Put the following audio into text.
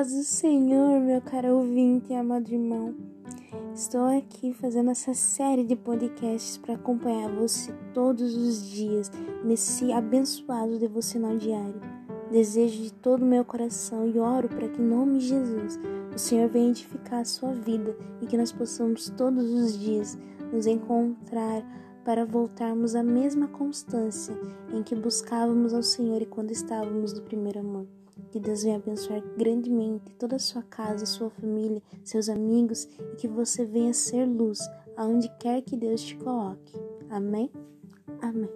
paz do Senhor, meu caro ouvinte e amado irmão. Estou aqui fazendo essa série de podcasts para acompanhar você todos os dias nesse abençoado devocional diário. Desejo de todo o meu coração e oro para que, em nome de Jesus, o Senhor venha edificar a sua vida e que nós possamos todos os dias nos encontrar para voltarmos à mesma constância em que buscávamos ao Senhor e quando estávamos no primeiro amor. Que Deus venha abençoar grandemente toda a sua casa, sua família, seus amigos e que você venha ser luz aonde quer que Deus te coloque. Amém? Amém.